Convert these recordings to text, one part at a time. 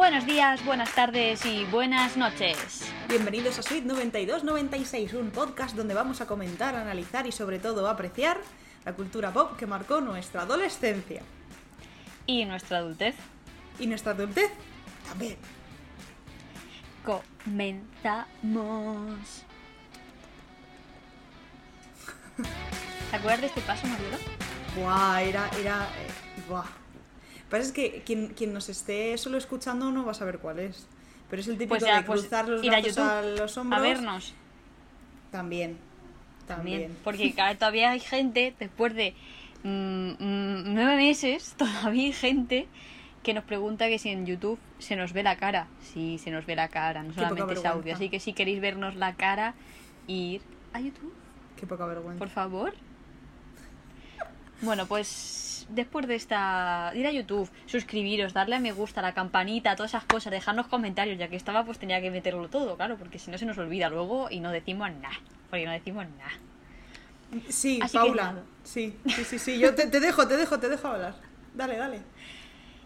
Buenos días, buenas tardes y buenas noches. Bienvenidos a Suite 9296, un podcast donde vamos a comentar, analizar y sobre todo apreciar la cultura pop que marcó nuestra adolescencia. Y nuestra adultez. Y nuestra adultez también. Comenzamos. ¿Te acuerdas de este paso, Mariela? Buah, era, era, eh, buah. Pasa es que quien, quien nos esté solo escuchando no va a saber cuál es. Pero es el típico Pues ya, de pues cruzar los ir brazos a los hombros. A vernos. También. También. También. Porque todavía hay gente, después de mm, mm, nueve meses, todavía hay gente que nos pregunta que si en YouTube se nos ve la cara. Sí, se nos ve la cara, no Qué solamente es audio. Así que si queréis vernos la cara, ir a YouTube, Qué poca vergüenza. por favor. Bueno, pues después de esta... Ir a YouTube, suscribiros, darle a me gusta, la campanita, todas esas cosas, dejarnos comentarios, ya que estaba pues tenía que meterlo todo, claro, porque si no se nos olvida luego y no decimos nada. Porque no decimos nada. Sí, Así Paula. Sí, sí, sí, sí. Yo te, te dejo, te dejo, te dejo hablar. Dale, dale.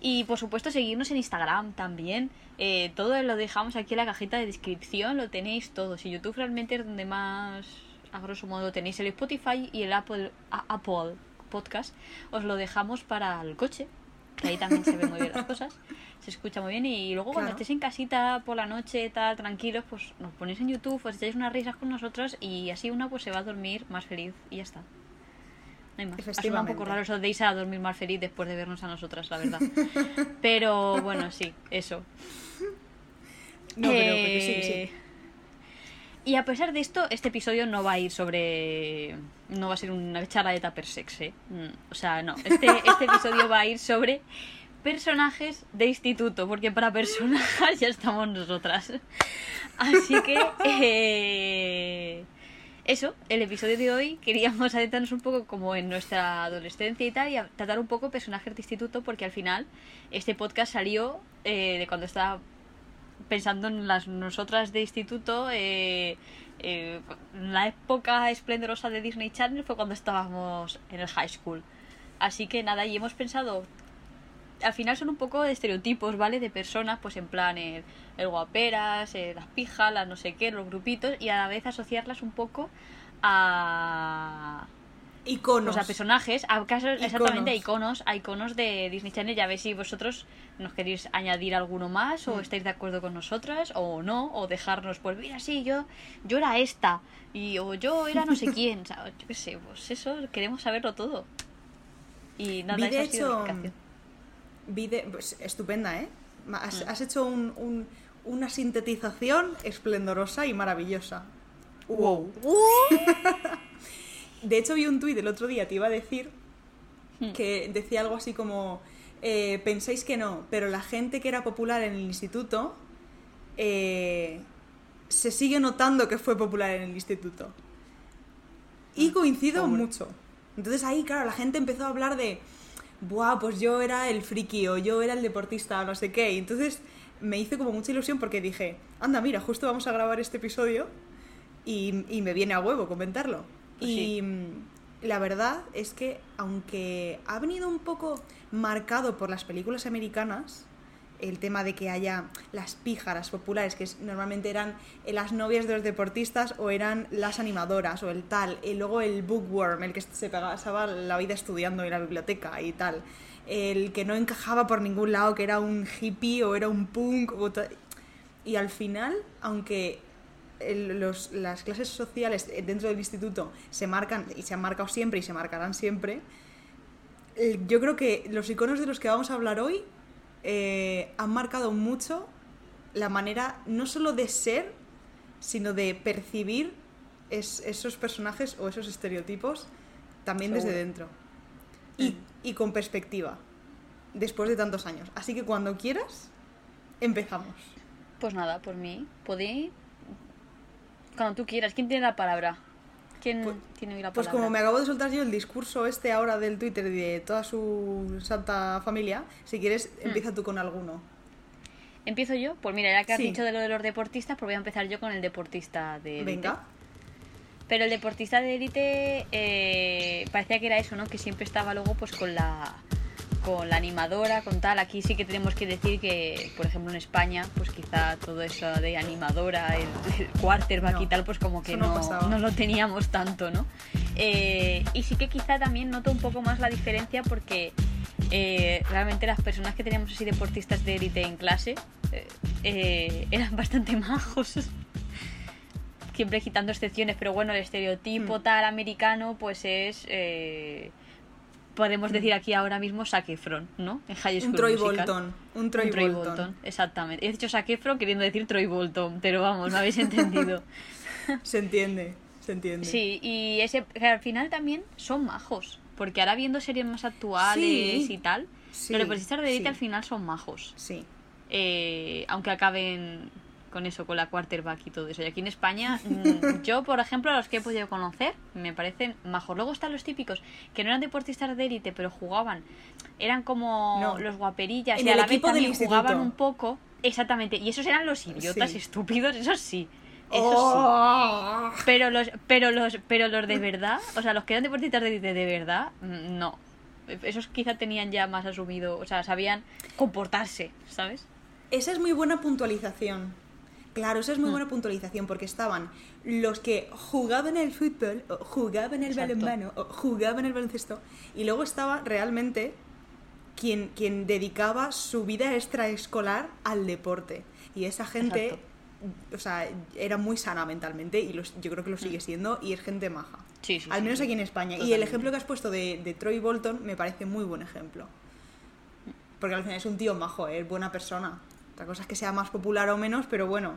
Y por supuesto seguirnos en Instagram también. Eh, todo lo dejamos aquí en la cajita de descripción, lo tenéis todo. Si YouTube realmente es donde más, a grosso modo, tenéis el Spotify y el Apple, a- Apple Podcast, os lo dejamos para el coche, que ahí también se ven muy bien las cosas. Se escucha muy bien y luego cuando Claro. estéis en casita por la noche, tal, tranquilos, pues nos ponéis en YouTube, os echáis unas risas con nosotros y así una pues se va a dormir más feliz y ya está. No hay más. Un poco raro eso de irse a dormir más feliz después de vernos a nosotras, la verdad. Pero bueno, sí, eso. No, pero, pero sí, Eh, sí. Y a pesar de esto, este episodio no va a ir sobre. No va a ser una charla de Tupper Sex, ¿eh? Mm, O sea, no. Este, este episodio va a ir sobre personajes de instituto, porque para personajes ya estamos nosotras. Así que. eh, eso, el episodio de hoy queríamos adentrarnos un poco como en nuestra adolescencia y tal, y tratar un poco personajes de instituto, porque al final este podcast salió eh, de cuando estaba pensando en las nosotras de instituto, eh, eh, la época esplendorosa de Disney Channel fue cuando estábamos en el high school. Así que nada, y hemos pensado, al final son un poco de estereotipos, ¿vale? De personas, pues en plan el, el guaperas, eh, las pijas, las no sé qué, los grupitos, y a la vez asociarlas un poco a Iconos. pues a personajes, a casos, exactamente a Iconos. a iconos de Disney Channel. Ya veis si vosotros nos queréis añadir alguno más, Mm. o estáis de acuerdo con nosotras, o no, o dejarnos, pues mira, sí, yo, yo era esta, y o yo era no sé quién, o sea, yo qué sé, pues eso, queremos saberlo todo. Y nada, Vi, de esa ha sido la hecho, explicación. vi de- pues, estupenda, ¿eh? Has, Mm. has hecho un- un- una sintetización esplendorosa y maravillosa. Wow. De hecho, vi un tuit el otro día, te iba a decir, Hmm. que decía algo así como, eh, pensáis que no, pero la gente que era popular en el instituto eh, se sigue notando que fue popular en el instituto. Y coincido seguro. mucho. Entonces ahí, claro, la gente empezó a hablar de, buah, pues yo era el friki o yo era el deportista o no sé qué. Y entonces me hizo como mucha ilusión porque dije, anda, mira, justo vamos a grabar este episodio y, y me viene a huevo comentarlo. Y sí. la verdad es que, aunque ha venido un poco marcado por las películas americanas, el tema de que haya las píjaras populares, que normalmente eran eh, las novias de los deportistas o eran las animadoras o el tal, y luego el bookworm, el que se pasaba la vida estudiando en la biblioteca y tal, el que no encajaba por ningún lado, que era un hippie o era un punk, o y al final, aunque los- las clases sociales dentro del instituto se marcan y se han marcado siempre y se marcarán siempre, el- yo creo que los iconos de los que vamos a hablar hoy eh, han marcado mucho la manera no solo de ser, sino de percibir es- esos personajes o esos estereotipos también desde Seguro. dentro. Y, y con perspectiva, después de tantos años. Así que cuando quieras, empezamos. Pues nada, por mí, podéis. Cuando tú quieras, ¿quién tiene la palabra? ¿Quién Pues- tiene hoy la Pues palabra? como me acabo de soltar yo el discurso este ahora del Twitter de toda su santa familia, si quieres, Hmm. empieza tú con alguno. ¿Empiezo yo? Pues mira, ya que has Sí. dicho de lo de los deportistas, pues voy a empezar yo con el deportista de élite. Venga. Pero el deportista de élite eh, parecía que era eso, ¿no? Que siempre estaba luego pues con la con la animadora, con tal. Aquí sí que tenemos que decir que, por ejemplo, en España, pues quizá todo eso de animadora, el, el quarterback No, y tal, pues como que no no, lo teníamos tanto, ¿no? Eh, y sí que quizá también noto un poco más la diferencia porque eh, realmente las personas que teníamos así deportistas de élite en clase eh, eh, eran bastante majos. Siempre quitando excepciones, pero bueno, el estereotipo Mm. tal americano, pues es. eh, podemos decir aquí ahora mismo Zac Efron, ¿no? En High School Un Troy Musical. Bolton. Un Troy, Un Troy Bolton. Bolton, exactamente. He dicho Zac Efron queriendo decir Troy Bolton, pero vamos, no habéis entendido. Se entiende, se entiende. Sí, y ese que al final también son majos, porque ahora viendo series más actuales Sí. y tal, Sí, los deportistas de élite sí. al final son majos. Sí. Eh, aunque acaben con eso, con la quarterback y todo eso. Y aquí en España, mm, yo, por ejemplo, a los que he podido conocer, me parecen majos. Luego están los típicos, que no eran deportistas de élite, pero jugaban. Eran como No. los guaperillas En y a la vez también jugaban un poco. Exactamente, y esos eran los idiotas Sí. estúpidos, esos sí. Esos sí. ¡Oh! Pero los, pero los, pero los de verdad, o sea, los que eran deportistas de élite de verdad, mm, no. Esos quizá tenían ya más asumido, o sea, sabían comportarse, ¿sabes? Esa es muy buena puntualización. Claro, esa es Mm. muy buena puntualización porque estaban los que jugaban el fútbol, o jugaban el Exacto. balonmano, o jugaban el baloncesto, y luego estaba realmente quien, quien dedicaba su vida extraescolar al deporte. Y esa gente, Exacto. o sea, era muy sana mentalmente y los- yo creo que lo sigue siendo y es gente maja. Mm. Sí, sí, Al menos sí. aquí en España. Y el ejemplo que has puesto de, de Troy Bolton me parece muy buen ejemplo. Porque al final es un tío majo, ¿eh? es buena persona. Otra cosa es que sea más popular o menos, pero bueno.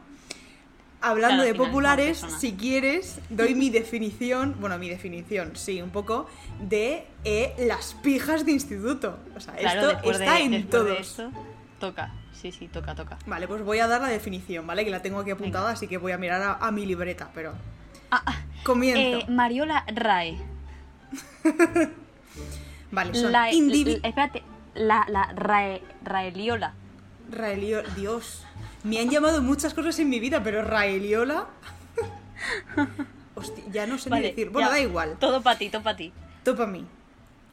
Hablando Claro, de populares, si quieres, doy mi definición, bueno, mi definición, sí, un poco, de eh, las pijas de instituto. O sea, Claro, esto está de, en todos. de esto, toca. Sí, sí, toca, toca. Vale, pues voy a dar la definición, ¿vale? Que la tengo aquí apuntada, Venga. así que voy a mirar a, a mi libreta, pero... Ah, ah, Comienzo. eh, Mariola Rae. vale, son la- espérate, la, la Rae, Raeliola. Raelio... Dios, me han llamado muchas cosas en mi vida, pero Raeliola... Hostia, ya no sé Vale, ni decir. Bueno, ya. da igual. Todo para ti, todo para ti. Topa a mí.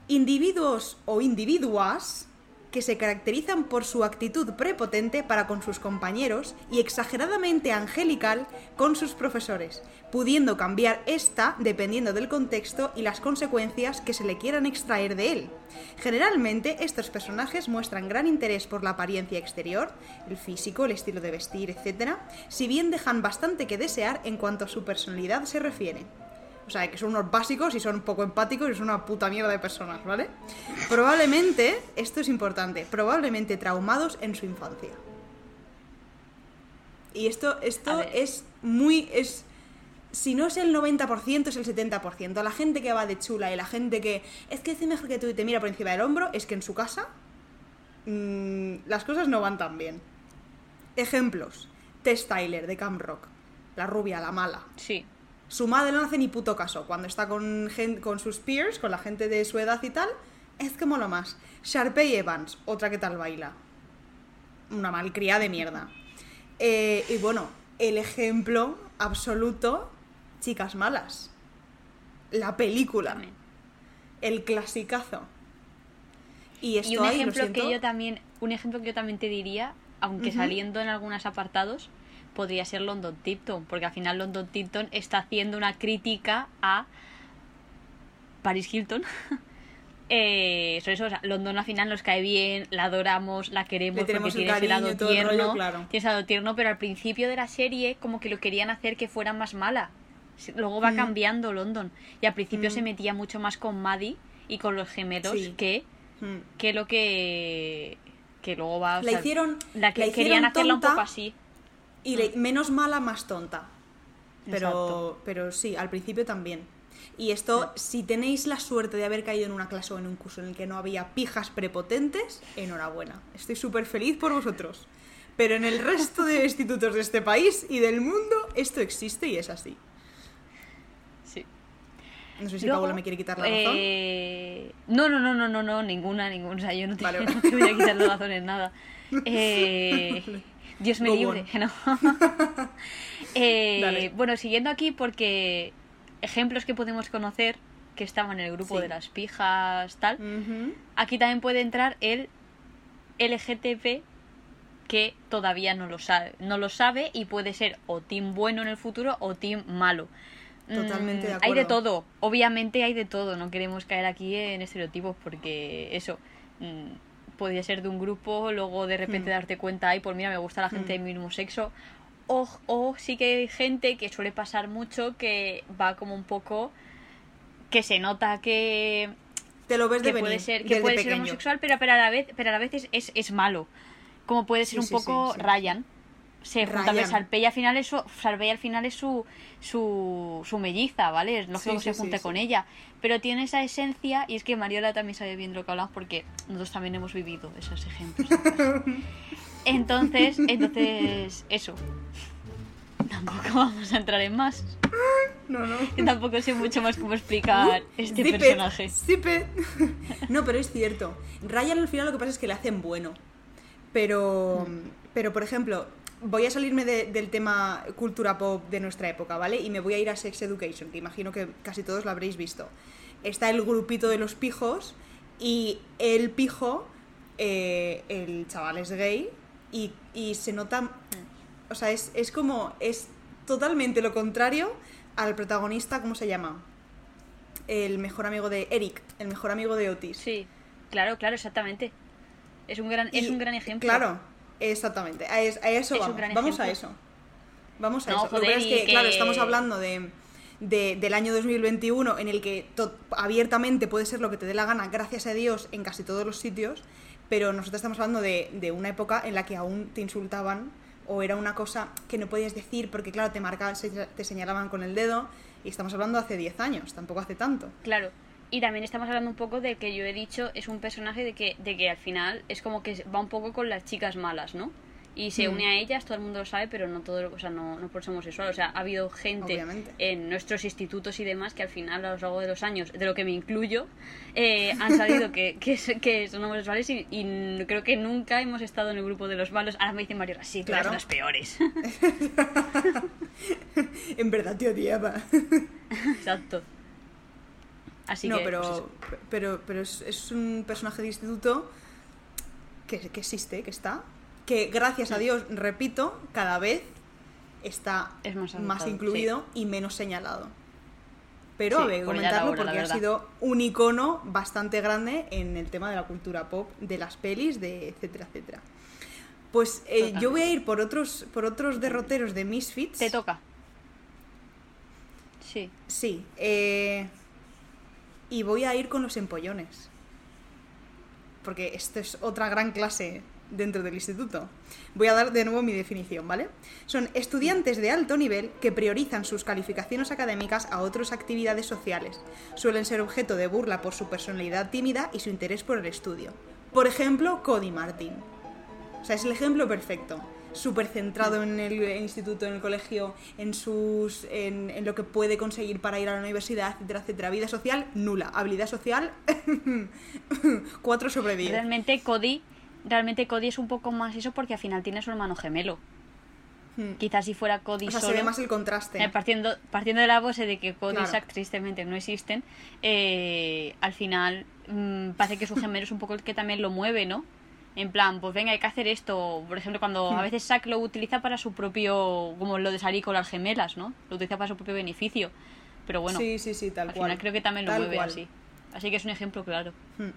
Individuos o individuas que se caracterizan por su actitud prepotente para con sus compañeros y exageradamente angelical con sus profesores, pudiendo cambiar esta dependiendo del contexto y las consecuencias que se le quieran extraer de él. Generalmente, estos personajes muestran gran interés por la apariencia exterior, el físico, el estilo de vestir, etc., si bien dejan bastante que desear en cuanto a su personalidad se refiere. O sea, que son unos básicos y son poco empáticos y son una puta mierda de personas, ¿vale? Probablemente, esto es importante, probablemente traumados en su infancia. Y esto, esto es muy... es Si no es el 90%, es el 70%. La gente que va de chula y la gente que es que es mejor que tú y te mira por encima del hombro, es que en su casa mm, las cosas no van tan bien. Ejemplos. Tess Tyler de Camp Rock. La rubia, la mala. Sí. Su madre no hace ni puto caso. Cuando está con, con sus peers, con la gente de su edad y tal, es que mola más. Sharpay Evans, otra que tal baila. Una malcriada de mierda. Eh, y bueno, el ejemplo absoluto, Chicas Malas. La película. El clasicazo. Y esto Y un ejemplo que yo también, un ejemplo que yo también te diría, aunque saliendo en algunos apartados, podría ser London Tipton, porque al final London Tipton está haciendo una crítica a Paris Hilton. eh, sobre eso, o sea, London al final nos cae bien, la adoramos, la queremos Le tenemos porque tiene ese lado rollo, tierno, claro. tiene ese lado tierno, pero al principio de la serie como que lo querían hacer que fuera más mala. Luego va Mm. cambiando London y al principio Mm. se metía mucho más con Maddie y con los gemelos Sí. que mm, que lo que que luego va o La sea, hicieron- la que la querían hacerla un poco así Y le- menos mala, más tonta. Pero, Exacto. pero sí, al principio también. Y esto, si tenéis la suerte de haber caído en una clase o en un curso en el que no había pijas prepotentes, enhorabuena. Estoy súper feliz por vosotros. Pero en el resto de institutos de este país y del mundo, esto existe y es así. sí No sé si Luego, Paula me quiere quitar la razón. eh, no no no no no no ninguna ninguna o sea yo no te, Vale. no te voy a quitar la razón en nada Eh, Dios me Go libre on. no Eh, bueno siguiendo aquí porque ejemplos que podemos conocer que estaba en el grupo Sí. de las pijas, tal. Aquí también puede entrar el LGTB que todavía no lo sabe. No lo sabe y puede ser o team bueno en el futuro o team malo. Totalmente de Mm, Hay de acuerdo. todo, obviamente hay de todo. No queremos caer aquí en estereotipos porque eso mm, podría ser de un grupo, luego de repente Hmm. darte cuenta, ay, pues mira, me gusta la gente Hmm. del mismo sexo. O, o sí que hay gente que suele pasar mucho que va como un poco que se nota que Te lo ves de que puede venir ser que puede ser homosexual pero, pero a la vez pero a la vez es, es, es malo como puede ser Sí, un sí, poco sí. Ryan se junta Ryan. y al final es su Salpey al final es su su, su melliza vale es lógico Sí, que se sí, junte sí. con ella pero tiene esa esencia y es que Mariola también sabe bien lo que hablamos porque nosotros también hemos vivido esos ejemplos entonces entonces eso tampoco vamos a entrar en más No, no. Yo tampoco sé mucho más cómo explicar este Zip it, personaje zip it. No, pero es cierto. Ryan al final lo que pasa es que le hacen bueno. Pero, pero por ejemplo, voy a salirme de- del tema cultura pop de nuestra época, ¿vale? Y me voy a ir a Sex Education, que imagino que casi todos lo habréis visto. Está el grupito de los pijos y el pijo, eh, el chaval es gay y, y se nota... O sea, es, es como... Es totalmente lo contrario al protagonista, ¿cómo se llama? el mejor amigo de Eric, el mejor amigo de Otis. Sí, claro, claro, exactamente. Es un gran, es un gran ejemplo. Claro, exactamente. A, es- a eso Es vamos. Vamos a eso. Vamos a No, eso. Lo que es que, que- claro, estamos hablando de, de- del año 2021 en el que to- abiertamente puede ser lo que te dé la gana, gracias a Dios, en casi todos los sitios, pero nosotros estamos hablando de, de una época en la que aún te insultaban o era una cosa que no podías decir porque, claro, te marcaban, se- te señalaban con el dedo y estamos hablando hace 10 años, tampoco hace tanto. Claro. Y también estamos hablando un poco de que yo he dicho, es un personaje de que, de que al final es como que va un poco con las chicas malas, ¿no? Y se Mm. une a ellas, todo el mundo lo sabe, pero no todo, o sea, no, no por ser homosexual. O sea, ha habido gente Obviamente. en nuestros institutos y demás que al final, a lo largo de los años, de lo que me incluyo, eh, han sabido que, que, que son homosexuales y, creo que nunca hemos estado en el grupo de los malos. Ahora me dicen Mario, sí, tú eres Claro. de las peores. en verdad te odiaba. Exacto. Así no, que, pero, pues pero, pero es, es un personaje de instituto que, que existe, que está, que gracias a Dios, repito, cada vez está Es más incluido y menos señalado. Pero Sí, a ver, comentarlo hora, porque ha sido un icono bastante grande en el tema de la cultura pop, de las pelis, de etcétera, etcétera. Pues eh, yo voy a ir por otros, por otros derroteros de Misfits. Te toca. Sí. Sí. eh, y voy a ir con los empollones. Porque esto es otra gran clase dentro del instituto. Voy a dar de nuevo mi definición, ¿vale? Son estudiantes de alto nivel que priorizan sus calificaciones académicas a otras actividades sociales. Suelen ser objeto de burla por su personalidad tímida y su interés por el estudio. Por ejemplo, Cody Martin. O sea, es el ejemplo perfecto. Súper centrado en el instituto, en el colegio, en sus. En, en lo que puede conseguir para ir a la universidad, etcétera, etcétera. Vida social, nula. Habilidad social, 4 sobre 10. Realmente Cody, realmente Cody es un poco más eso porque al final tiene a su hermano gemelo. Hmm. Quizás si fuera Cody O sea, solo, se ve más el contraste. eh, partiendo, partiendo de la base de que Cody y. Zack tristemente no existen, eh, al final mm, parece que su gemelo es un poco el que también lo mueve, ¿no? En plan, pues venga, hay que hacer esto. Por ejemplo, cuando a veces Zack lo utiliza para su propio, como lo de salir con las gemelas, ¿no? Lo utiliza para su propio beneficio. Pero bueno, sí, sí, sí, tal al cual. final creo que también lo Tal mueve cual. así. Así que es un ejemplo claro. Hmm.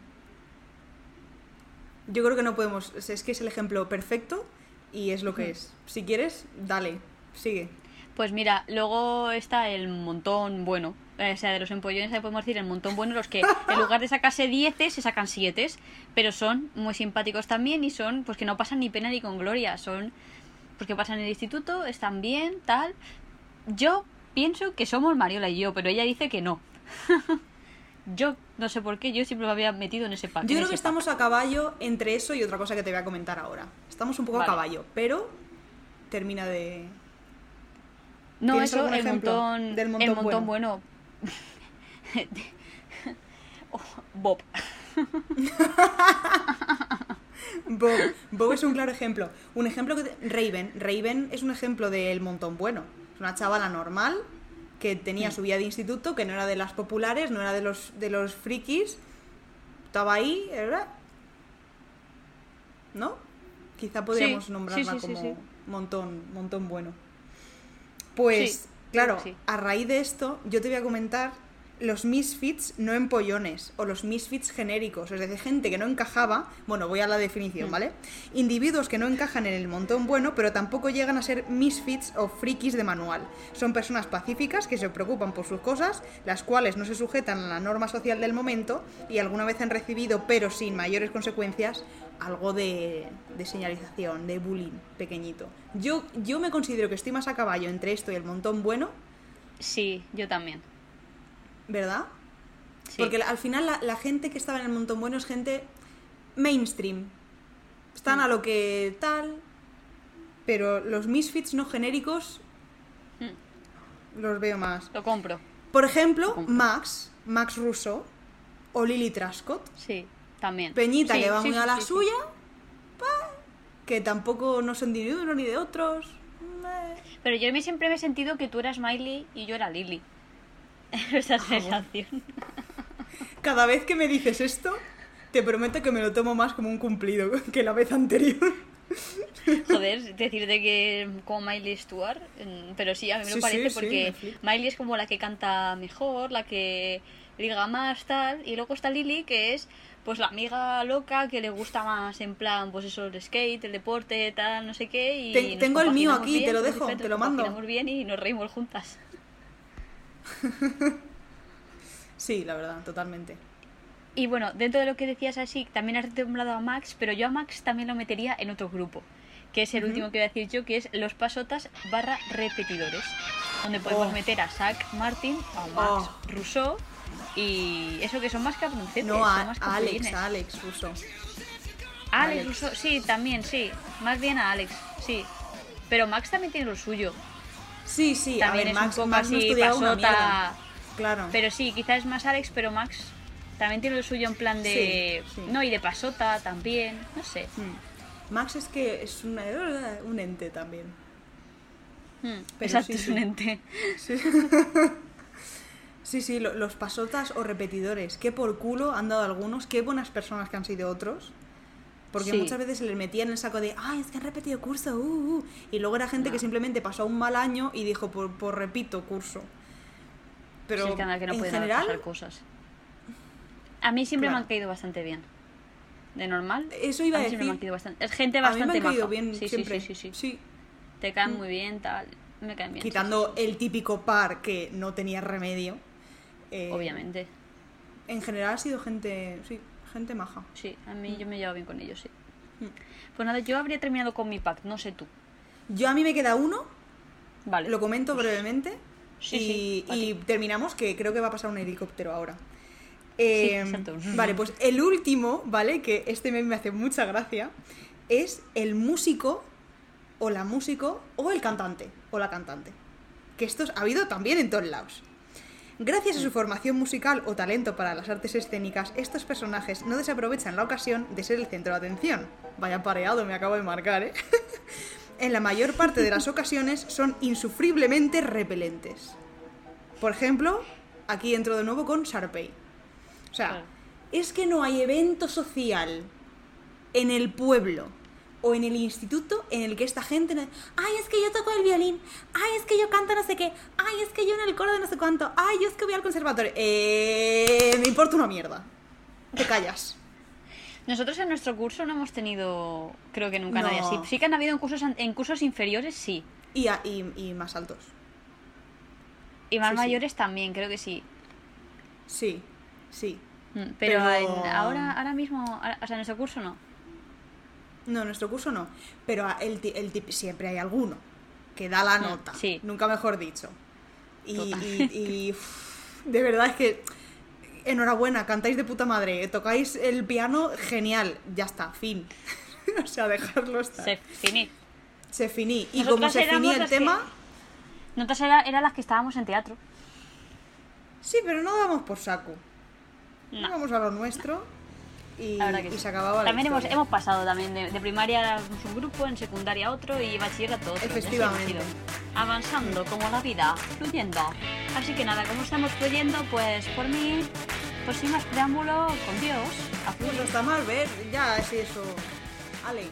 Yo creo que no podemos. Es que es el ejemplo perfecto y es lo Hmm. que es. Si quieres, dale, sigue. Pues mira, luego está el montón bueno. Eh, O sea, de los empollones podemos decir el montón bueno, los que en lugar de sacarse dieces, se sacan siete, pero son muy simpáticos también y son, pues que no pasan ni pena ni con gloria, son, pues que pasan en el instituto, están bien, tal. Yo pienso que somos Mariola y yo, pero ella dice que no. yo no sé por qué, yo siempre me había metido en ese pack. Yo creo que pack. estamos a caballo entre eso y otra cosa que te voy a comentar ahora. Estamos un poco Vale. a caballo, pero termina de. No, ¿Tienes eso, el montón, del montón el montón bueno. Oh, Bob. Bob, Bob es un claro ejemplo. Un ejemplo que. te- Raven. Raven es un ejemplo del montón bueno. Es una chavala normal que tenía Mm. su vida de instituto, que no era de las populares, no era de los, de los frikis. Estaba ahí, ¿verdad? ¿No? Quizá podríamos Sí, nombrarla sí, sí, sí, como montón, montón bueno. Pues, claro, sí. a raíz de esto, yo te voy a comentar los misfits no empollones o los misfits genéricos, es decir, gente que no encajaba, bueno, voy a la definición, Mm. ¿vale? Individuos que no encajan en el montón bueno, pero tampoco llegan a ser misfits o frikis de manual. Son personas pacíficas que se preocupan por sus cosas, las cuales no se sujetan a la norma social del momento y alguna vez han recibido, pero sin mayores consecuencias, algo de, de señalización, de bullying pequeñito. Yo, yo me considero que estoy más a caballo entre esto y el montón bueno, Sí, yo también. ¿Verdad? Sí. Porque al final la, la gente que estaba en el montón bueno es gente mainstream. Están Mm. a lo que tal. Pero los misfits no genéricos Mm, los veo más. Lo compro. Por ejemplo, compro. Max, Max Russo o Lily Trascott. Sí, también. Peñita Sí, que va sí, muy a la suya. que tampoco no son de uno ni de otros. Pero yo siempre me he sentido que tú eras Miley y yo era Lily. Esa Ah, sensación. Cada vez que me dices esto, te prometo que me lo tomo más como un cumplido que la vez anterior. Joder, decirte que como Miley Stewart, mm, pero sí, a mí me Sí, lo parece sí, porque. Miley es como la que canta mejor, la que liga más, tal, y luego está Lily, que es pues la amiga loca que le gusta más en plan, pues eso, el skate, el deporte, tal, no sé qué, y Ten- nos tengo el mío aquí, te lo dejo, te lo nos mando. compaginamos bien y nos reímos juntas. Sí, la verdad, totalmente. Y bueno, dentro de lo que decías así, también has nombrado a Max, pero yo a Max también lo metería en otro grupo, que es el Ujú. último que voy a decir yo, que es los pasotas barra repetidores, donde podemos Oh. meter a Zach Martin, a Max Oh. Rousseau, y eso que son más cabroncetes, No, son a, más a Alex, a Alex Russo. Alex Alex. Rousseau, sí, también, sí, más bien a Alex, sí. Pero Max también tiene lo suyo. Sí, sí, También a es ver, Max, un poco Max así pasota. Claro. Pero sí, quizás es más Alex, pero Max también tiene lo suyo en plan de... Sí, sí. No, y de pasota también, no sé. Mm. Max es que es una- un ente también. Hmm, Pero Exacto, sí, es un ente. Sí, sí, sí, lo- los pasotas o repetidores. Qué por culo han dado algunos, qué buenas personas que han sido otros. Porque Sí. muchas veces se les metía en el saco de, ay, es que han repetido curso, uh, uh", y luego era gente No. que simplemente pasó un mal año y dijo, por, por repito curso. Pero es que no en general, pasar cosas. A mí siempre me han caído bastante bien. De normal. Eso iba a mí siempre me han decir. caído bastante. Es gente a mí bastante me han caído maja. bien sí, siempre. Sí, sí, sí, sí. Sí, Te caen Mm. muy bien, tal. Me caen bien. quitando el típico par que no tenía remedio. eh. Obviamente. En general ha sido gente, sí, gente maja. Sí, a mí yo me llevo bien con ellos, sí. Mm. Pues nada, yo habría terminado con mi pack, no sé tú. Yo a mí me queda uno, Vale. lo comento brevemente Sí, y, sí, terminamos, que creo que va a pasar un helicóptero ahora. Eh. Vale, pues el último, ¿vale? Que este meme me hace mucha gracia, es el músico o la músico o el cantante o la cantante. Que estos ha habido también en todos lados. Gracias a su formación musical o talento para las artes escénicas, estos personajes no desaprovechan la ocasión de ser el centro de atención. Vaya pareado me acabo de marcar, ¿eh? en la mayor parte de las ocasiones son insufriblemente repelentes. Por ejemplo, aquí entro de nuevo con Sharpay. O sea, es que no hay evento social en el pueblo o en el instituto en el que esta gente ay es que yo toco el violín ay es que yo canto no sé qué ay es que yo en el coro de no sé cuánto ay yo es que voy al conservatorio eh, me importa una mierda te callas Nosotros en nuestro curso no hemos tenido, creo que nunca nadie así. Sí que han habido en cursos, en cursos inferiores, sí. y, a- y, y más altos Y más Sí, sí. mayores también, creo que sí. sí sí Mm, Pero, Pero- en- ahora, ahora mismo, ahora- o sea, en nuestro curso no. No nuestro curso no pero el, el tip- siempre hay alguno que da la Mm, nota sí. nunca mejor dicho y, de verdad es que enhorabuena cantáis de puta madre tocáis el piano genial ya está fin o sea dejarlo estar Se finí. Se finí. Y Nosotras como se finí el las que- tema, Nosotras era, eran las que estábamos en teatro. sí, pero no damos por saco. No. Vamos a lo nuestro y, La sí. se acababa la También hemos, historia. hemos pasado también de, de primaria un grupo, en secundaria otro y bachillerato otro. hemos Efectivamente. ido. avanzando como la vida, fluyendo. Así que nada, como estamos fluyendo, pues por mí, pues sin más preámbulo, con Dios, a Pues fluir. no está mal ver, ya es eso. Ale.